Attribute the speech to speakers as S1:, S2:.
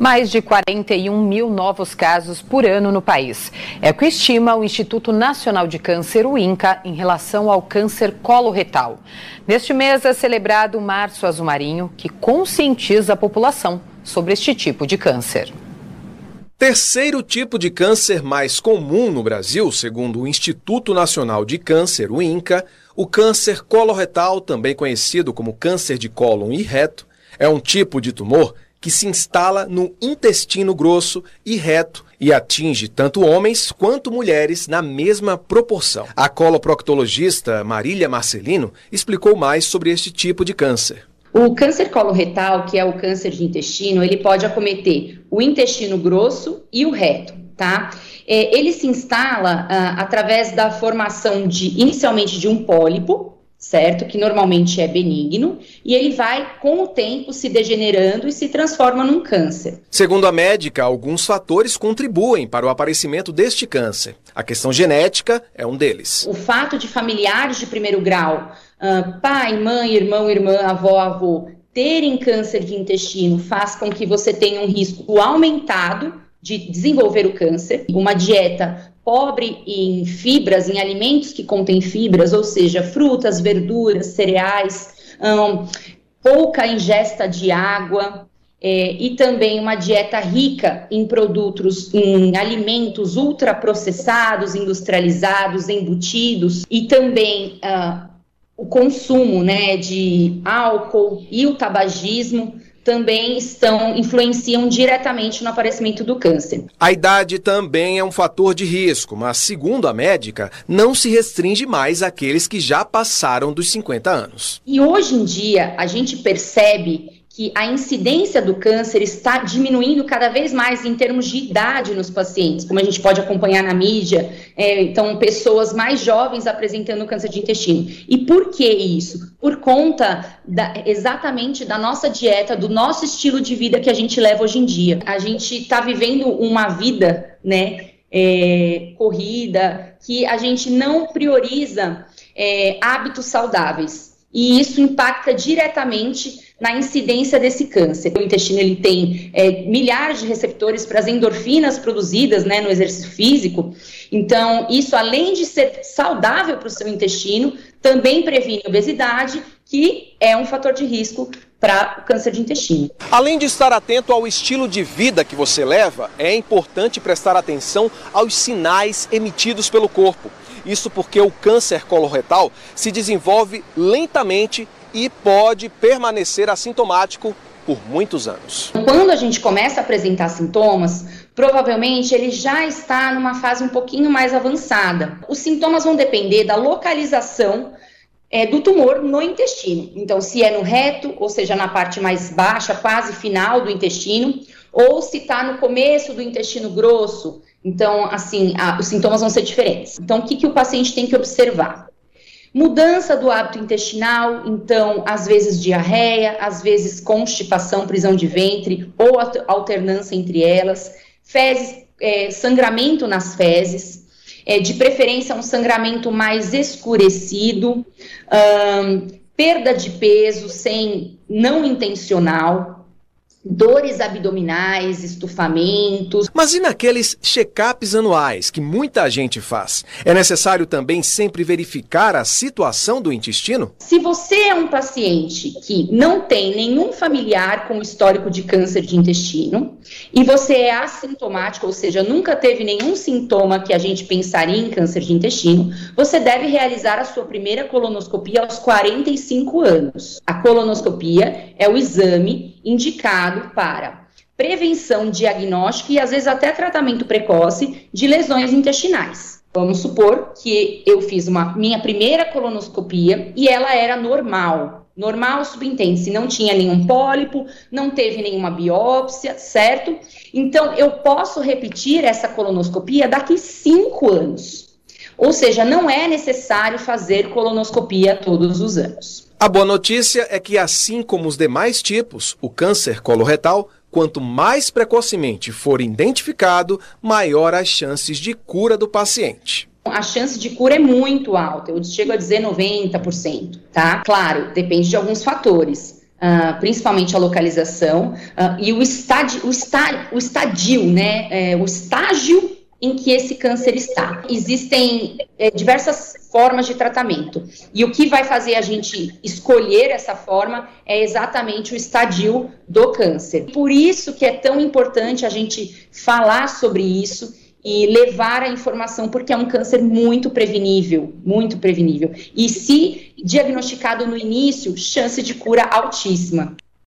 S1: mais de 41 mil novos casos por ano no país. É o que estima o Instituto Nacional de Câncer, o INCA, em relação ao câncer coloretal. Neste mês é celebrado o Março Azul Marinho, que conscientiza a população sobre este tipo de câncer.
S2: Terceiro tipo de câncer mais comum no Brasil, segundo o Instituto Nacional de Câncer, o INCA, o câncer coloretal, também conhecido como câncer de cólon e reto, é um tipo de tumor que se instala no intestino grosso e reto e atinge tanto homens quanto mulheres na mesma proporção. A coloproctologista Marília Marcelino explicou mais sobre este tipo de câncer.
S3: O câncer coloretal, que é o câncer de intestino, ele pode acometer o intestino grosso e o reto, tá? É, ele se instala ah, através da formação de, inicialmente, de um pólipo, certo? Que normalmente é benigno, e ele vai, com o tempo, se degenerando e se transforma num câncer.
S2: Segundo a médica, alguns fatores contribuem para o aparecimento deste câncer. A questão genética é um deles.
S3: O fato de familiares de primeiro grau, uh, pai, mãe, irmão, irmã, avó, avô, terem câncer de intestino faz com que você tenha um risco aumentado de desenvolver o câncer. Uma dieta pobre em fibras, em alimentos que contêm fibras, ou seja, frutas, verduras, cereais, um, pouca ingesta de água. É, e também uma dieta rica em produtos, em alimentos ultraprocessados, industrializados, embutidos, e também uh, o consumo né, de álcool e o tabagismo também estão influenciam diretamente no aparecimento do câncer.
S2: A idade também é um fator de risco, mas segundo a médica, não se restringe mais àqueles que já passaram dos 50 anos.
S3: E hoje em dia a gente percebe que a incidência do câncer está diminuindo cada vez mais em termos de idade nos pacientes, como a gente pode acompanhar na mídia, é, então pessoas mais jovens apresentando câncer de intestino. E por que isso? Por conta da, exatamente da nossa dieta, do nosso estilo de vida que a gente leva hoje em dia. A gente está vivendo uma vida, né, é, corrida, que a gente não prioriza é, hábitos saudáveis. E isso impacta diretamente na incidência desse câncer. O intestino ele tem é, milhares de receptores para as endorfinas produzidas né, no exercício físico. Então, isso além de ser saudável para o seu intestino, também previne obesidade, que é um fator de risco para o câncer de intestino.
S2: Além de estar atento ao estilo de vida que você leva, é importante prestar atenção aos sinais emitidos pelo corpo. Isso porque o câncer coloretal se desenvolve lentamente e pode permanecer assintomático por muitos anos.
S3: Quando a gente começa a apresentar sintomas, provavelmente ele já está numa fase um pouquinho mais avançada. Os sintomas vão depender da localização é, do tumor no intestino. Então, se é no reto, ou seja, na parte mais baixa, quase final do intestino, ou se está no começo do intestino grosso. Então, assim, a, os sintomas vão ser diferentes. Então, o que, que o paciente tem que observar? Mudança do hábito intestinal, então, às vezes diarreia, às vezes constipação, prisão de ventre ou alternância entre elas, fezes, é, sangramento nas fezes, é, de preferência um sangramento mais escurecido, perda de peso sem não intencional, dores abdominais, estufamentos.
S2: Mas e naqueles check-ups anuais que muita gente faz? É necessário também sempre verificar a situação do intestino?
S3: Se você é um paciente que não tem nenhum familiar com histórico de câncer de intestino e você é assintomático, ou seja, nunca teve nenhum sintoma que a gente pensaria em câncer de intestino, você deve realizar a sua primeira colonoscopia aos 45 anos. A colonoscopia é o exame para prevenção, diagnóstico e às vezes até tratamento precoce de lesões intestinais. Vamos supor que eu fiz uma minha primeira colonoscopia e ela era normal. Normal subentende-se, não tinha nenhum pólipo, não teve nenhuma biópsia, certo? Então, eu posso repetir essa colonoscopia daqui cinco anos. Ou seja, não é necessário fazer colonoscopia todos os anos.
S2: A boa notícia é que, assim como os demais tipos, o câncer coloretal, quanto mais precocemente for identificado, maior as chances de cura do paciente.
S3: A chance de cura é muito alta, eu chego a dizer 90%, tá? Claro, depende de alguns fatores. Uh, principalmente a localização, uh, e o, estádio, o, está, o estadio, né, é, o estágio em que esse câncer está. Existem é, diversas formas de tratamento, e o que vai fazer a gente escolher essa forma é exatamente o estadio do câncer. Por isso que é tão importante a gente falar sobre isso e levar a informação, porque é um câncer muito prevenível, muito prevenível. E se diagnosticado no início, chance de cura altíssima.